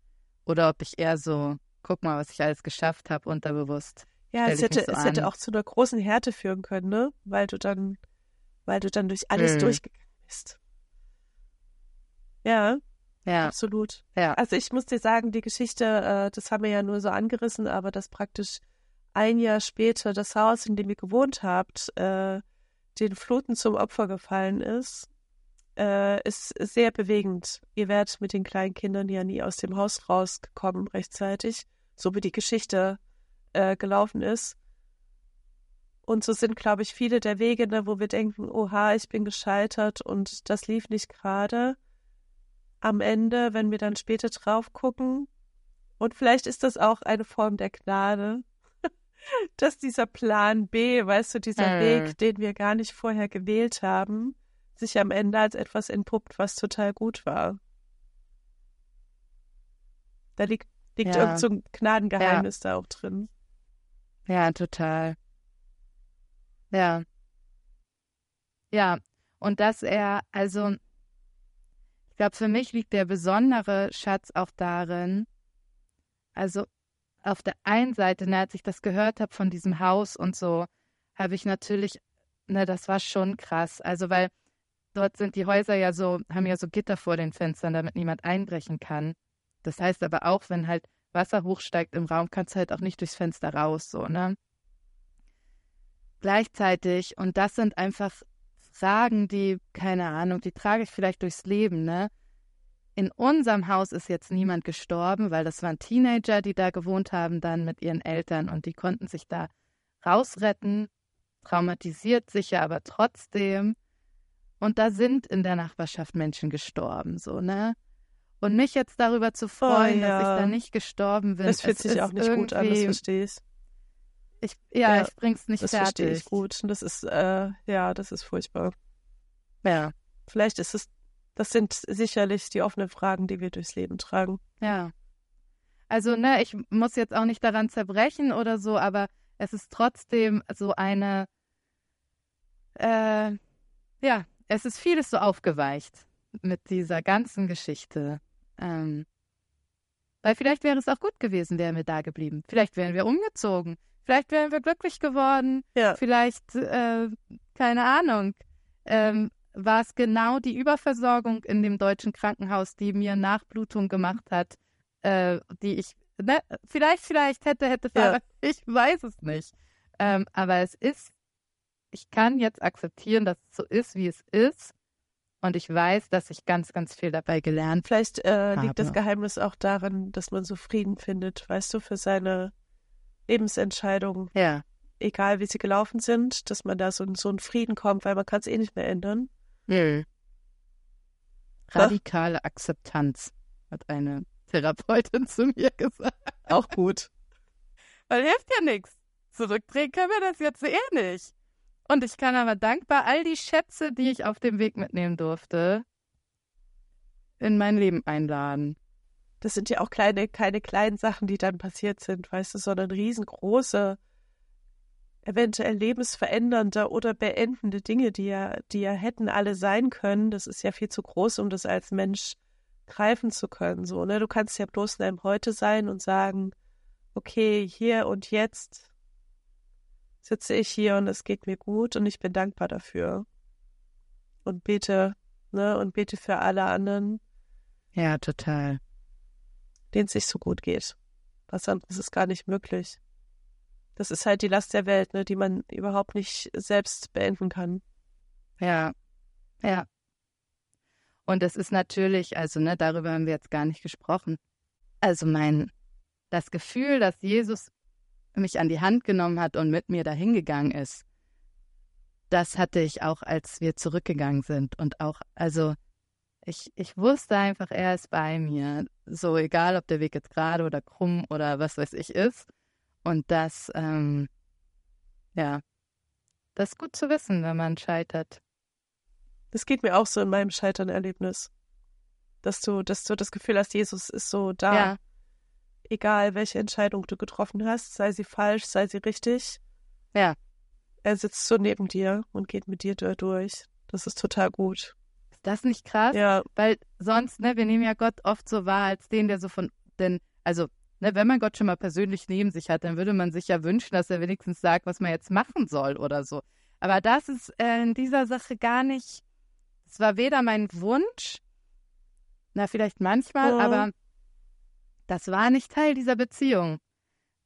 Oder ob ich eher so, guck mal, was ich alles geschafft habe, unterbewusst. ja, es hätte, so es hätte auch zu einer großen Härte führen können, ne? Weil du dann, weil du dann durch alles Mhm. durchgegangen bist. Ja, Ja, absolut. ja. Also ich muss dir sagen, die Geschichte, äh, das haben wir ja nur so angerissen, aber dass praktisch ein Jahr später das Haus, in dem ihr gewohnt habt, äh, den Fluten zum Opfer gefallen ist, äh, ist sehr bewegend. Ihr werdet mit den kleinen Kindern ja nie aus dem Haus rausgekommen rechtzeitig, so wie die Geschichte äh, gelaufen ist. Und so sind, glaube ich, viele der Wege, ne, wo wir denken, oha, ich bin gescheitert und das lief nicht gerade am Ende, wenn wir dann später drauf gucken. Und vielleicht ist das auch eine Form der Gnade, dass dieser Plan B, weißt du, dieser Mhm. Weg, den wir gar nicht vorher gewählt haben, sich am Ende als etwas entpuppt, was total gut war. Da liegt, liegt Ja. irgend so ein Gnadengeheimnis da auch drin. Ja, total. Ja. Ja, und dass er, also, ich glaube, für mich liegt der besondere Schatz auch darin, also auf der einen Seite, ne, als ich das gehört habe von diesem Haus und so, habe ich natürlich, ne, das war schon krass. Also, weil dort sind die Häuser ja so, haben ja so Gitter vor den Fenstern, damit niemand einbrechen kann. Das heißt aber auch, wenn halt Wasser hochsteigt im Raum, kannst du halt auch nicht durchs Fenster raus, so, ne? Gleichzeitig, und das sind einfach Fragen, die, keine Ahnung, die trage ich vielleicht durchs Leben, ne? In unserem Haus ist jetzt niemand gestorben, weil das waren Teenager, die da gewohnt haben, dann mit ihren Eltern und die konnten sich da rausretten, traumatisiert sicher, aber trotzdem. Und da sind in der Nachbarschaft Menschen gestorben, so, ne? Und mich jetzt darüber zu freuen, dass ja. ich da nicht gestorben bin. Das fühlt sich ist auch nicht gut an, das verstehe ich. Ich, ja, Ja, ich bring's nicht Das fertig. verstehe ich gut. Und das ist, äh, ja, das ist furchtbar. Ja, Vielleicht ist es, das sind sicherlich die offenen Fragen, die wir durchs Leben tragen. ja. Also, ne, ich muss jetzt auch nicht daran zerbrechen oder so, aber es ist trotzdem so eine, äh, ja, es ist vieles so aufgeweicht mit dieser ganzen Geschichte. Ähm, weil vielleicht wäre es auch gut gewesen, wären wir da geblieben. Vielleicht wären wir umgezogen. Vielleicht wären wir glücklich geworden. Ja. Vielleicht, äh, keine Ahnung. Ähm, war es genau die Überversorgung in dem deutschen Krankenhaus, die mir Nachblutung gemacht hat, äh, die ich, ne, vielleicht, vielleicht hätte, hätte, Ja. ich weiß es nicht. Ähm, aber es ist, ich kann jetzt akzeptieren, dass es so ist, wie es ist. Und ich weiß, dass ich ganz, ganz viel dabei gelernt Vielleicht äh, liegt das. Geheimnis auch darin, dass man so Frieden findet, weißt du, für seine Lebensentscheidungen. Ja. egal wie sie gelaufen sind, dass man da so, in so einen Frieden kommt, weil man kann es eh nicht mehr ändern. Radikale Akzeptanz, hat eine Therapeutin zu mir gesagt. Auch gut. Weil hilft ja nichts. Zurückdrehen können wir das jetzt eh nicht. Und ich kann aber dankbar all die Schätze, die ich auf dem Weg mitnehmen durfte, in mein Leben einladen. Das sind ja auch kleine, keine kleinen Sachen, die dann passiert sind, weißt du, sondern riesengroße, eventuell lebensverändernde oder beendende Dinge, die ja, die ja hätten alle sein können. Das ist ja viel zu groß, um das als Mensch greifen zu können. So, ne? Du kannst ja bloß in deinem Heute sein und sagen, okay, hier und jetzt sitze ich hier und es geht mir gut und ich bin dankbar dafür. Und bete, ne, und bete für alle anderen, Ja, total. denen es sich so gut geht. Was anderes ist gar nicht möglich. Das ist halt die Last der Welt, ne, die man überhaupt nicht selbst beenden kann. Ja, ja. Und es ist natürlich, also ne, darüber haben wir jetzt gar nicht gesprochen. Also mein, das Gefühl, dass Jesus mich an die Hand genommen hat und mit mir dahin gegangen ist, das hatte ich auch, als wir zurückgegangen sind. Und auch, also ich, ich wusste einfach, er ist bei mir. So egal, ob der Weg jetzt gerade oder krumm oder was weiß ich ist. Und das, ähm, ja, das ist gut zu wissen, wenn man scheitert. Das geht mir auch so in meinem Scheitern-Erlebnis. Dass du, dass du das Gefühl hast, Jesus ist so da. Ja, Egal, welche Entscheidung du getroffen hast, sei sie falsch, sei sie richtig. Ja. Er sitzt so neben dir und geht mit dir da durch. Das ist total gut. ist das nicht krass? Ja, Weil sonst, ne, wir nehmen ja Gott oft so wahr als den, der so von, denn, also, ne, wenn man Gott schon mal persönlich neben sich hat, dann würde man sich ja wünschen, dass er wenigstens sagt, was man jetzt machen soll oder so. Aber das ist äh, in dieser Sache gar nicht, es war weder mein Wunsch, na, vielleicht manchmal, Mhm. aber das war nicht Teil dieser Beziehung.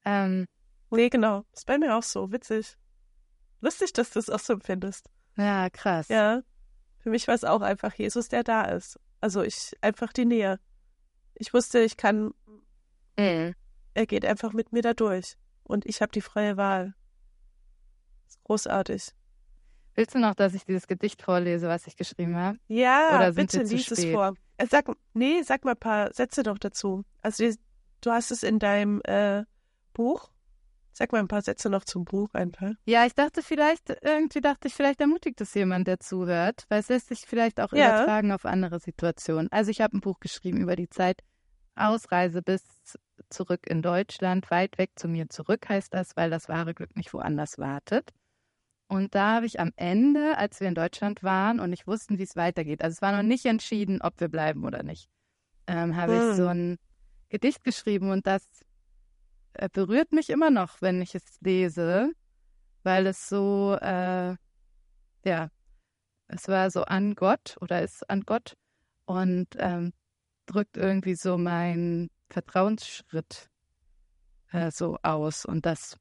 Ähm, nee, genau. Ist bei mir auch so. Witzig. Lustig, dass du es auch so empfindest. ja, krass. Ja. Für mich war es auch einfach Jesus, der da ist. Also ich, einfach die Nähe. Ich wusste, ich kann, Mhm. er geht einfach mit mir da durch. Und ich habe die freie Wahl. Ist großartig. Willst du noch, dass ich dieses Gedicht vorlese, was ich geschrieben habe? Ja, bitte lies es vor. Sag, nee, sag mal ein paar Sätze noch dazu. Also du hast es in deinem äh, Buch. Sag mal ein paar Sätze noch zum Buch einfach. Ja, ich dachte vielleicht, irgendwie dachte ich, vielleicht ermutigt es jemand, der zuhört, weil es lässt sich vielleicht auch Ja. übertragen auf andere Situationen. Also ich habe ein Buch geschrieben über die Zeit Ausreise bis zurück in Deutschland, weit weg zu mir zurück heißt das, weil das wahre Glück nicht woanders wartet. Und da habe ich am Ende, als wir in Deutschland waren und nicht wussten, wie es weitergeht, also es war noch nicht entschieden, ob wir bleiben oder nicht, ähm, habe Hm. ich so ein Gedicht geschrieben und das äh, berührt mich immer noch, wenn ich es lese, weil es so, äh, ja, es war so an Gott oder ist an Gott und ähm, drückt irgendwie so meinen Vertrauensschritt äh, so aus und das,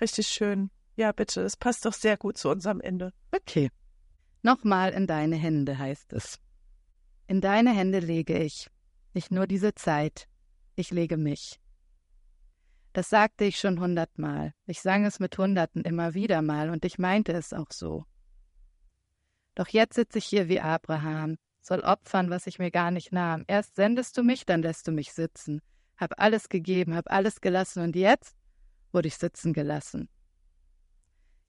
Richtig schön. Ja, bitte. Es passt doch sehr gut zu unserem Ende. okay. Nochmal in deine Hände heißt es. In deine Hände lege ich nicht nur diese Zeit, ich lege mich. Das sagte ich schon hundertmal. Ich sang es mit Hunderten immer wieder mal und ich meinte es auch so. Doch jetzt sitze ich hier wie Abraham, soll opfern, was ich mir gar nicht nahm. Erst sendest du mich, dann lässt du mich sitzen. Hab alles gegeben, hab alles gelassen und jetzt wurde ich sitzen gelassen.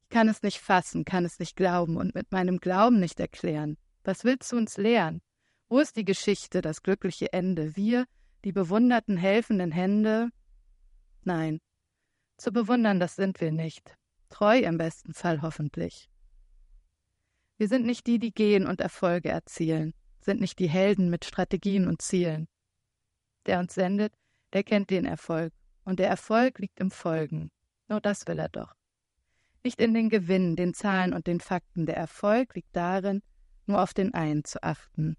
Ich kann es nicht fassen, kann es nicht glauben und mit meinem Glauben nicht erklären. Was willst du uns lehren? Wo ist die Geschichte, das glückliche Ende? Wir, die bewunderten, helfenden Hände? Nein, zu bewundern, das sind wir nicht. Treu im besten Fall hoffentlich. Wir sind nicht die, die gehen und Erfolge erzielen, sind nicht die Helden mit Strategien und Zielen. Der uns sendet, der kennt den Erfolg, und der Erfolg liegt im Folgen. Nur das will er doch. Nicht in den Gewinnen, den Zahlen und den Fakten. Der Erfolg liegt darin, nur auf den einen zu achten.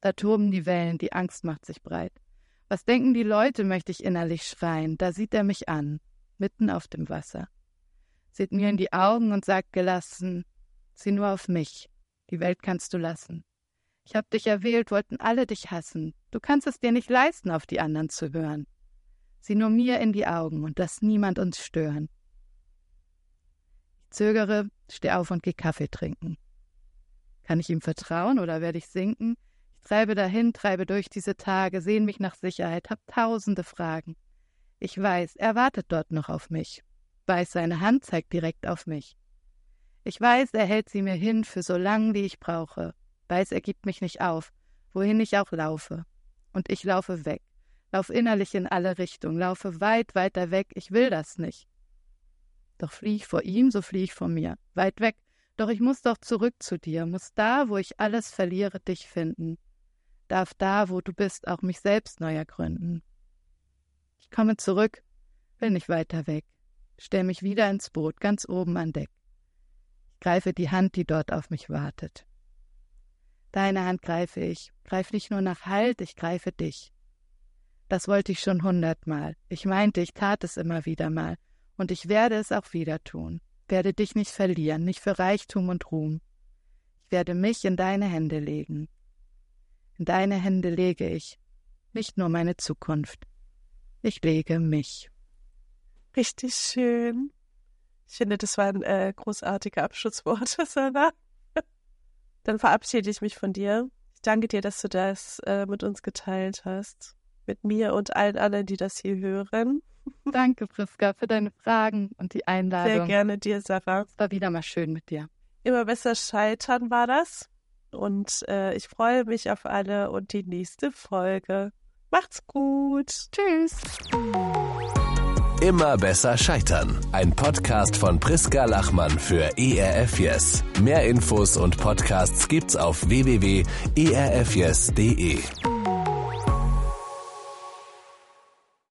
Da toben die Wellen, die Angst macht sich breit. Was denken die Leute, möchte ich innerlich schreien. Da sieht er mich an, mitten auf dem Wasser. Sieht mir in die Augen und sagt gelassen, sieh nur auf mich. Die Welt kannst du lassen. Ich hab dich erwählt, wollten alle dich hassen. Du kannst es dir nicht leisten, auf die anderen zu hören. Sieh nur mir in die Augen und lass niemand uns stören. Zögere, steh auf und geh Kaffee trinken. Kann ich ihm vertrauen oder werde ich sinken? Ich treibe dahin, treibe durch diese Tage, sehn mich nach Sicherheit, hab tausende Fragen. Ich weiß, er wartet dort noch auf mich. Weiß, seine Hand zeigt direkt auf mich. Ich weiß, er hält sie mir hin für so lang, wie ich brauche. Weiß, er gibt mich nicht auf, wohin ich auch laufe. Und ich laufe weg, lauf innerlich in alle Richtungen, laufe weit, weiter weg, ich will das nicht. Doch flieh ich vor ihm, so flieh ich vor mir, weit weg, doch ich muss doch zurück zu dir, muss da, wo ich alles verliere, dich finden darf da, wo du bist, auch mich selbst neu ergründen. Ich komme zurück, will nicht weiter weg, stell mich wieder ins Boot, ganz oben an Deck. Ich greife die Hand, die dort auf mich wartet. Deine Hand greife ich, greif nicht nur nach Halt, ich greife dich. Das wollte ich schon hundertmal. Ich meinte, ich tat es immer wieder mal, und ich werde es auch wieder tun, werde dich nicht verlieren, nicht für Reichtum und Ruhm. Ich werde mich in deine Hände legen, in deine Hände lege ich nicht nur meine Zukunft, ich lege mich. Richtig schön. Ich finde, das waren äh, großartige Abschlussworte, Sarah. Dann verabschiede ich mich von dir. Ich danke dir, dass du das äh, mit uns geteilt hast. Mit mir und allen anderen, die das hier hören. Danke, Priska, für deine Fragen und die Einladung. Sehr gerne dir, Sarah. Es war wieder mal schön mit dir. Immer besser scheitern war das. Und äh, ich freue mich auf alle und die nächste Folge. Macht's gut. Tschüss. Immer besser scheitern. Ein Podcast von Priska Lachmann für ERF Yes. Mehr Infos und Podcasts gibt's auf www.erfyes.de.